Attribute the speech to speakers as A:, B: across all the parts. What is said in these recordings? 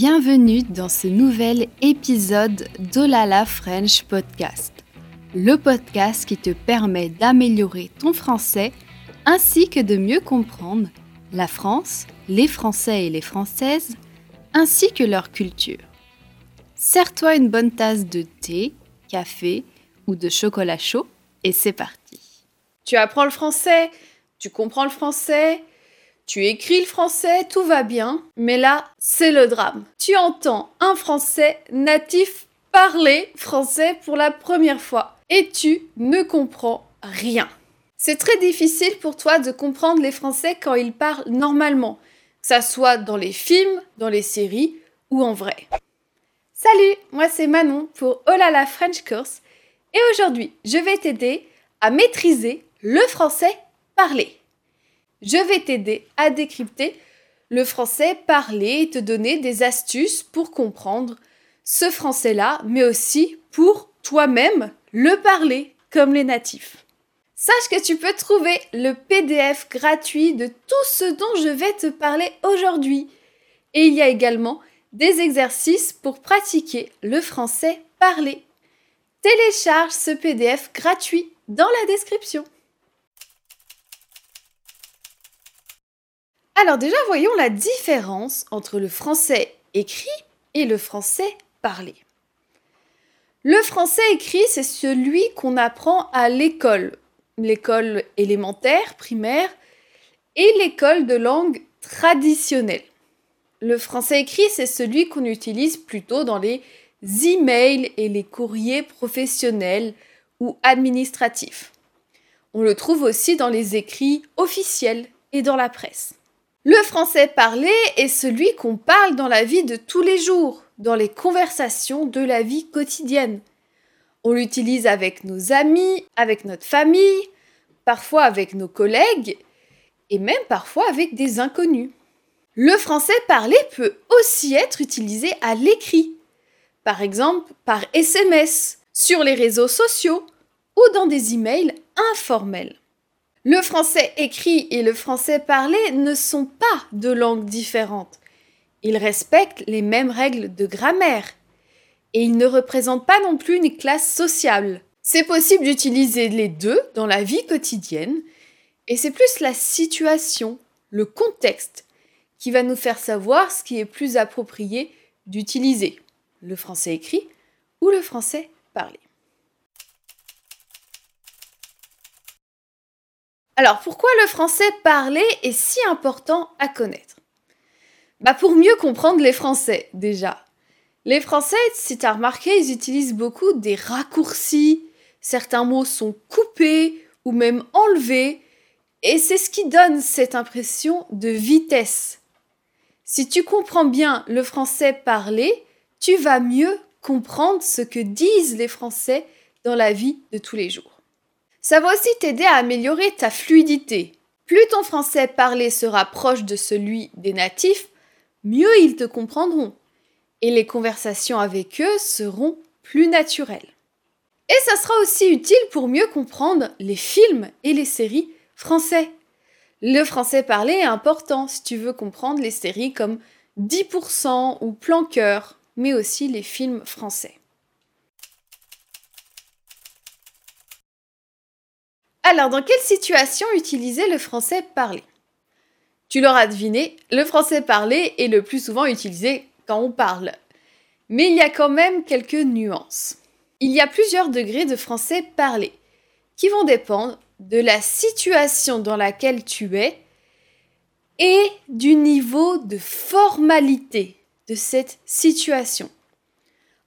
A: Bienvenue dans ce nouvel épisode d'Olala French Podcast, le podcast qui te permet d'améliorer ton français ainsi que de mieux comprendre la France, les Français et les Françaises, ainsi que leur culture. Sers-toi une bonne tasse de thé, café ou de chocolat chaud et c'est parti.
B: Tu apprends le français, tu comprends le français, tu écris le français, tout va bien, mais là, c'est le drame. Tu entends un français natif parler français pour la première fois et tu ne comprends rien. C'est très difficile pour toi de comprendre les Français quand ils parlent normalement, que ça soit dans les films, dans les séries ou en vrai. Salut, moi c'est Manon pour Oh la French Course et aujourd'hui je vais t'aider à maîtriser le français parlé je vais t'aider à décrypter le français parlé et te donner des astuces pour comprendre ce français-là, mais aussi pour toi-même le parler comme les natifs. Sache que tu peux trouver le PDF gratuit de tout ce dont je vais te parler aujourd'hui. Et il y a également des exercices pour pratiquer le français parlé. Télécharge ce PDF gratuit dans la description. Alors déjà, voyons la différence entre le français écrit et le français parlé. Le français écrit, c'est celui qu'on apprend à l'école, l'école élémentaire, primaire, et l'école de langue traditionnelle. Le français écrit, c'est celui qu'on utilise plutôt dans les emails et les courriers professionnels ou administratifs. On le trouve aussi dans les écrits officiels et dans la presse. Le français parlé est celui qu'on parle dans la vie de tous les jours, dans les conversations de la vie quotidienne. On l'utilise avec nos amis, avec notre famille, parfois avec nos collègues et même parfois avec des inconnus. Le français parlé peut aussi être utilisé à l'écrit, par exemple par SMS, sur les réseaux sociaux ou dans des emails informels. Le français écrit et le français parlé ne sont pas deux langues différentes. Ils respectent les mêmes règles de grammaire. Et ils ne représentent pas non plus une classe sociale. C'est possible d'utiliser les deux dans la vie quotidienne, et c'est plus la situation, le contexte, qui va nous faire savoir ce qui est plus approprié d'utiliser, le français écrit ou le français parlé. Alors pourquoi le français parlé est si important à connaître? Bah pour mieux comprendre les Français déjà. Les Français, si tu as remarqué, ils utilisent beaucoup des raccourcis. Certains mots sont coupés ou même enlevés. Et c'est ce qui donne cette impression de vitesse. Si tu comprends bien le français parlé, tu vas mieux comprendre ce que disent les Français dans la vie de tous les jours. Ça va aussi t'aider à améliorer ta fluidité. Plus ton français parlé sera proche de celui des natifs, mieux ils te comprendront. Et les conversations avec eux seront plus naturelles. Et ça sera aussi utile pour mieux comprendre les films et les séries français. Le français parlé est important si tu veux comprendre les séries comme 10% ou Plan Cœur, mais aussi les films français. Alors, dans quelle situation utiliser le français parlé? Tu l'auras deviné, le français parlé est le plus souvent utilisé quand on parle. Mais il y a quand même quelques nuances. Il y a plusieurs degrés de français parlé qui vont dépendre de la situation dans laquelle tu es et du niveau de formalité de cette situation.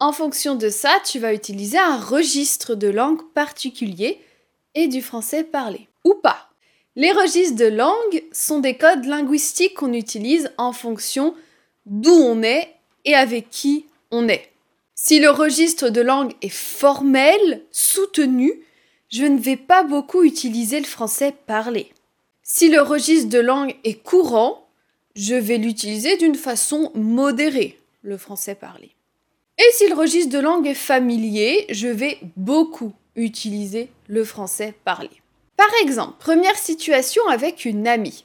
B: En fonction de ça, tu vas utiliser un registre de langue particulier et du français parlé. Ou pas. Les registres de langue sont des codes linguistiques qu'on utilise en fonction d'où on est et avec qui on est. Si le registre de langue est formel, soutenu, je ne vais pas beaucoup utiliser le français parlé. Si le registre de langue est courant, je vais l'utiliser d'une façon modérée, le français parlé. Et si le registre de langue est familier, je vais beaucoup utiliser le français parlé. Par exemple, première situation avec une amie.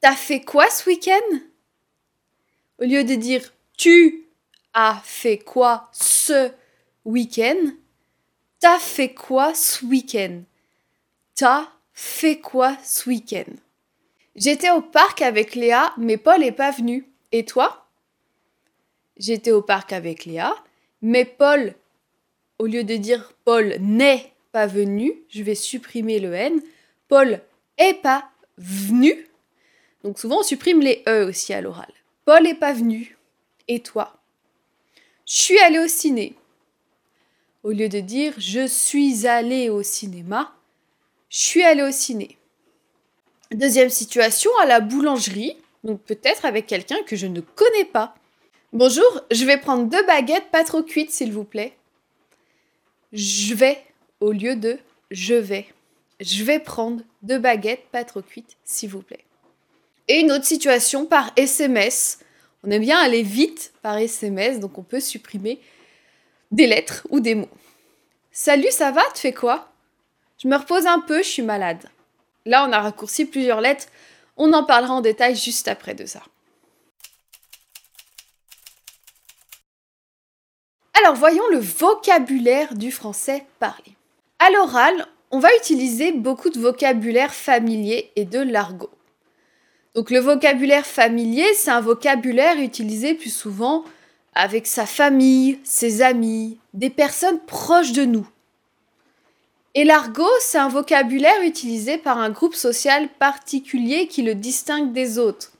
B: T'as fait quoi ce week-end? Au lieu de dire tu as fait quoi ce week-end, t'as fait quoi ce week-end? T'as fait quoi ce week-end? J'étais au parc avec Léa, mais Paul n'est pas venu. Et toi? J'étais au parc avec Léa, mais Paul, au lieu de dire Paul n'est pas venu, je vais supprimer le N. Paul est pas venu. Donc souvent on supprime les E aussi à l'oral. Paul est pas venu. Et toi? Je suis allé au ciné. Au lieu de dire je suis allé au cinéma, je suis allé au ciné. Deuxième situation, à la boulangerie, donc peut-être avec quelqu'un que je ne connais pas. Bonjour, je vais prendre deux baguettes pas trop cuites, s'il vous plaît. Je vais au lieu de je vais. Je vais prendre deux baguettes pas trop cuites, s'il vous plaît. Et une autre situation par SMS. On aime bien aller vite par SMS, donc on peut supprimer des lettres ou des mots. Salut, ça va? Tu fais quoi? Je me repose un peu, je suis malade. Là, on a raccourci plusieurs lettres. On en parlera en détail juste après de ça. Alors voyons le vocabulaire du français parlé. À l'oral, on va utiliser beaucoup de vocabulaire familier et de l'argot. Donc le vocabulaire familier, c'est un vocabulaire utilisé plus souvent avec sa famille, ses amis, des personnes proches de nous. Et l'argot, c'est un vocabulaire utilisé par un groupe social particulier qui le distingue des autres.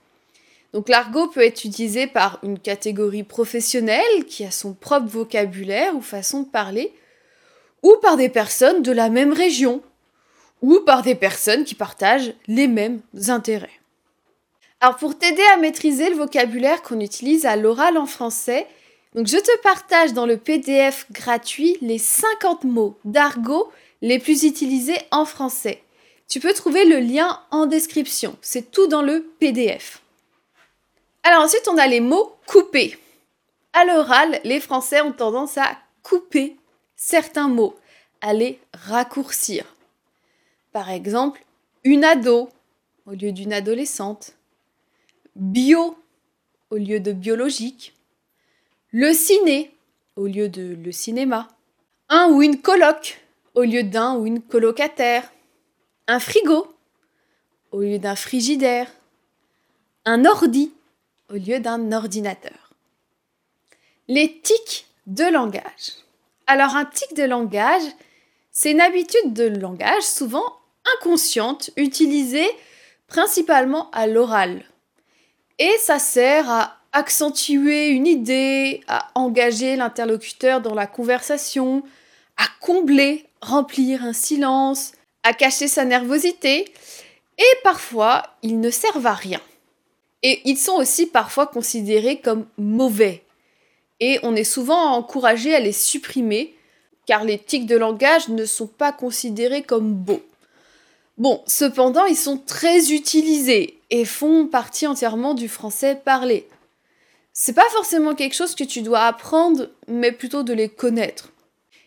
B: Donc l'argot peut être utilisé par une catégorie professionnelle qui a son propre vocabulaire ou façon de parler, ou par des personnes de la même région, ou par des personnes qui partagent les mêmes intérêts. Alors pour t'aider à maîtriser le vocabulaire qu'on utilise à l'oral en français, je te partage dans le PDF gratuit les 50 mots d'argot les plus utilisés en français. Tu peux trouver le lien en description, c'est tout dans le PDF. Alors ensuite, on a les mots couper. À l'oral, les Français ont tendance à couper certains mots, à les raccourcir. Par exemple, une ado au lieu d'une adolescente, bio au lieu de biologique, le ciné au lieu de le cinéma, un ou une coloc au lieu d'un ou une colocataire, un frigo au lieu d'un frigidaire, un ordi au lieu d'un ordinateur. Les tics de langage. Alors un tic de langage, c'est une habitude de langage souvent inconsciente utilisée principalement à l'oral. Et ça sert à accentuer une idée, à engager l'interlocuteur dans la conversation, à combler, remplir un silence, à cacher sa nervosité, et parfois ils ne servent à rien. Et ils sont aussi parfois considérés comme mauvais. Et on est souvent encouragé à les supprimer, car les tics de langage ne sont pas considérés comme beaux. Bon, cependant, ils sont très utilisés et font partie entièrement du français parlé. C'est pas forcément quelque chose que tu dois apprendre, mais plutôt de les connaître.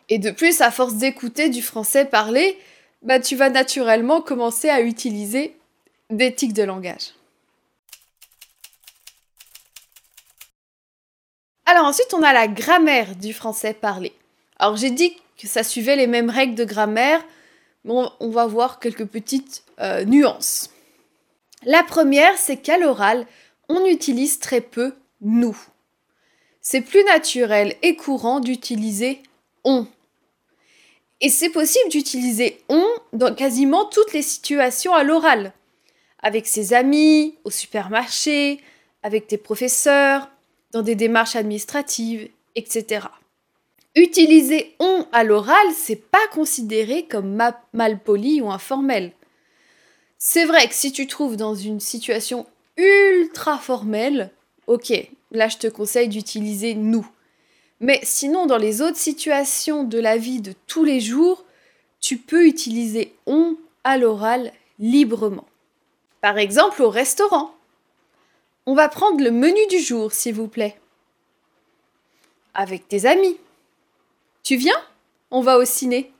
B: Et de plus, à force d'écouter du français parlé, bah, tu vas naturellement commencer à utiliser des tics de langage. Alors ensuite, on a la grammaire du français parlé. Alors j'ai dit que ça suivait les mêmes règles de grammaire, mais on va voir quelques petites euh, nuances. La première, c'est qu'à l'oral, on utilise très peu nous. C'est plus naturel et courant d'utiliser on. Et c'est possible d'utiliser on dans quasiment toutes les situations à l'oral. Avec ses amis, au supermarché, avec tes professeurs, dans des démarches administratives, etc. Utiliser on à l'oral, c'est pas considéré comme mal poli ou informel. C'est vrai que si tu trouves dans une situation ultra formelle, ok, là je te conseille d'utiliser nous. Mais sinon, dans les autres situations de la vie de tous les jours, tu peux utiliser on à l'oral librement. Par exemple, au restaurant. On va prendre le menu du jour, s'il vous plaît. Avec tes amis. Tu viens? On va au ciné.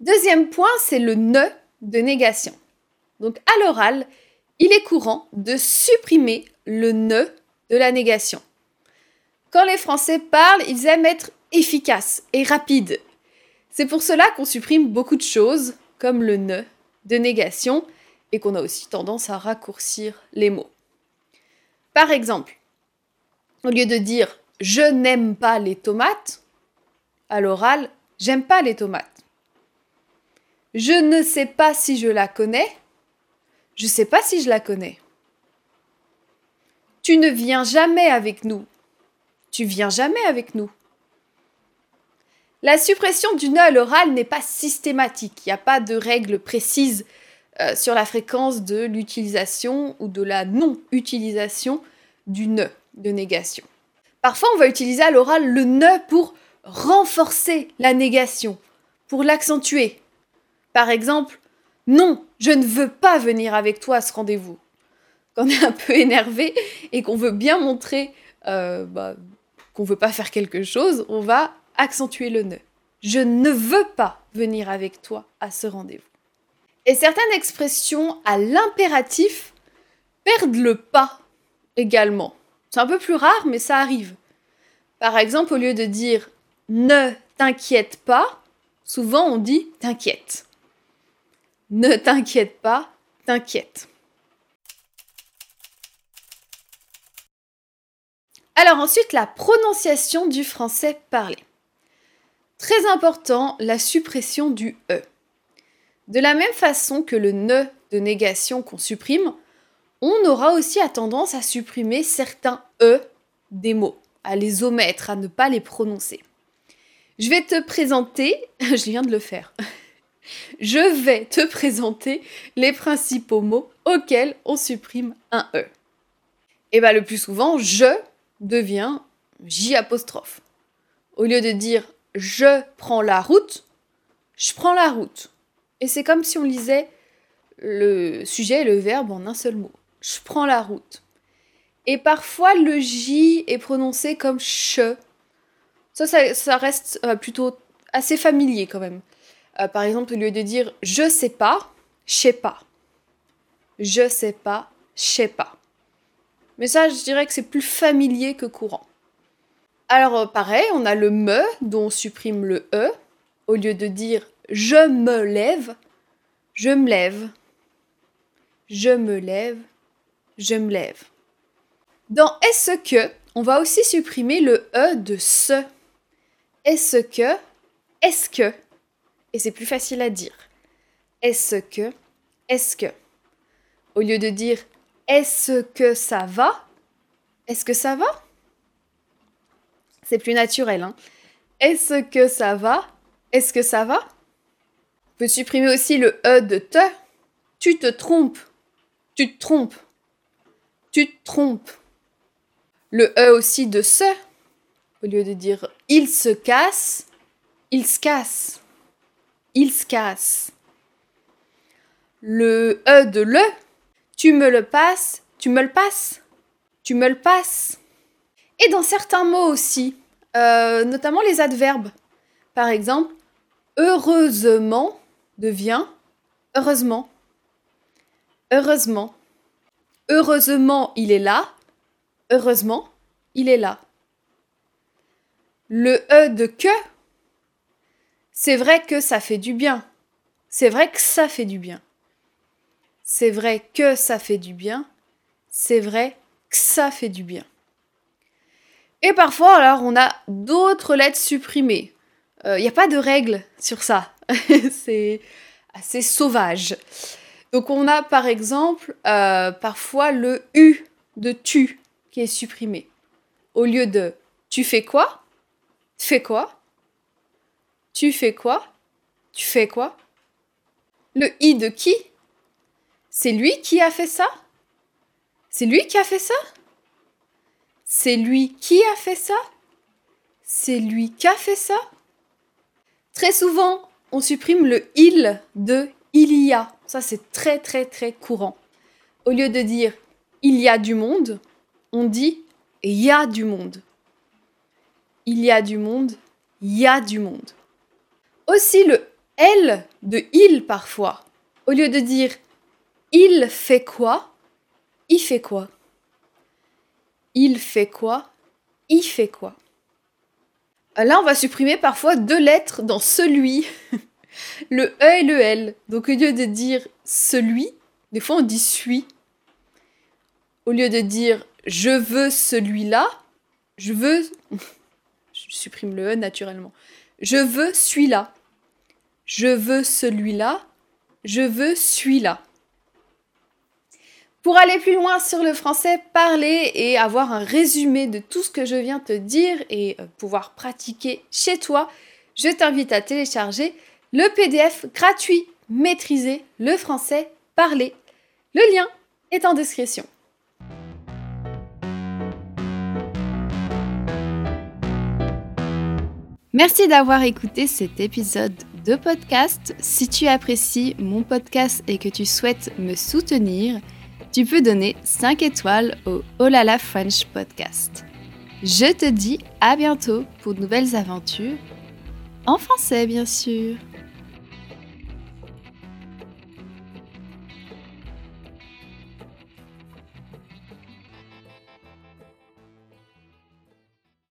B: Deuxième point, c'est le ne de négation. Donc à l'oral, il est courant de supprimer le ne de la négation. Quand les Français parlent, ils aiment être efficaces et rapides. C'est pour cela qu'on supprime beaucoup de choses, comme le ne de négation, et qu'on a aussi tendance à raccourcir les mots. Par exemple, au lieu de dire je n'aime pas les tomates, à l'oral, j'aime pas les tomates. Je ne sais pas si je la connais, je sais pas si je la connais. Tu ne viens jamais avec nous. Tu viens jamais avec nous. La suppression du ne à l'oral n'est pas systématique. Il n'y a pas de règle précise euh, sur la fréquence de l'utilisation ou de la non-utilisation du ne de négation. Parfois, on va utiliser à l'oral le ne pour renforcer la négation, pour l'accentuer. Par exemple, non, je ne veux pas venir avec toi à ce rendez-vous. Quand on est un peu énervé et qu'on veut bien montrer euh, bah, qu'on veut pas faire quelque chose, on va accentuer le ne. Je ne veux pas venir avec toi à ce rendez-vous. Et certaines expressions à l'impératif perdent le pas également. C'est un peu plus rare, mais ça arrive. Par exemple, au lieu de dire ne t'inquiète pas, souvent on dit t'inquiète. Ne t'inquiète pas, t'inquiète. Alors ensuite, la prononciation du français parlé. Très important, la suppression du E. De la même façon que le ne de négation qu'on supprime, on aura aussi tendance à supprimer certains E des mots, à les omettre, à ne pas les prononcer. Je vais te présenter, je viens de le faire, je vais te présenter les principaux mots auxquels on supprime un E. Et bien le plus souvent, je devient J. Au lieu de dire je prends la route, je prends la route. Et c'est comme si on lisait le sujet et le verbe en un seul mot. Je prends la route. Et parfois le J est prononcé comme che. Ça, ça, reste euh, plutôt assez familier quand même. Euh, par exemple, au lieu de dire je sais pas, je sais pas. Je sais pas, je sais pas. Mais ça, je dirais que c'est plus familier que courant. Alors euh, pareil, on a le me dont on supprime le e. Au lieu de dire je me lève, je me lève. Je me lève, je me lève. Dans est-ce que, on va aussi supprimer le e de ce. Est-ce que, est-ce que. Et c'est plus facile à dire. Est-ce que, est-ce que. Au lieu de dire est-ce que ça va, est-ce que ça va? C'est plus naturel. Hein. Est-ce que ça va Est-ce que ça va? Peut supprimer aussi le E de te? Tu te trompes. Tu te trompes. Tu te trompes. Le E aussi de ce. Au lieu de dire il se casse, il se casse. Il se casse. Le E de le. Tu me le passes, tu me le passes. Tu me le passes. Et dans certains mots aussi, euh, notamment les adverbes. Par exemple, heureusement devient heureusement. Heureusement. Heureusement, il est là. Heureusement, il est là. Le E de que, c'est vrai que ça fait du bien. C'est vrai que ça fait du bien. C'est vrai que ça fait du bien. C'est vrai que ça fait du bien. Et parfois, alors, on a d'autres lettres supprimées. Il euh, n'y a pas de règle sur ça. c'est assez sauvage. Donc on a par exemple euh, parfois le U de tu qui est supprimé. Au lieu de tu fais quoi Fais quoi Tu fais quoi Tu fais quoi Le I de qui? C'est lui qui a fait ça? C'est lui qui a fait ça? C'est lui qui a fait ça? C'est lui qui a fait ça? Très souvent, on supprime le il de il y a. Ça, c'est très très très courant. Au lieu de dire il y a du monde, on dit il y a du monde. Il y a du monde, il y a du monde. Aussi le L de il parfois. Au lieu de dire il fait quoi, il fait quoi? Il fait quoi, il fait quoi? Là, on va supprimer parfois deux lettres dans celui, le E et le L. Donc au lieu de dire celui, des fois on dit suis. Au lieu de dire je veux celui-là, je veux. Je supprime le E naturellement. Je veux celui-là. Je veux celui-là. Je veux celui-là. Pour aller plus loin sur le français parler et avoir un résumé de tout ce que je viens te dire et euh, pouvoir pratiquer chez toi, je t'invite à télécharger le PDF gratuit Maîtriser le français parler. Le lien est en description.
A: Merci d'avoir écouté cet épisode de podcast. Si tu apprécies mon podcast et que tu souhaites me soutenir, tu peux donner 5 étoiles au Olala French Podcast. Je te dis à bientôt pour de nouvelles aventures, en français bien sûr.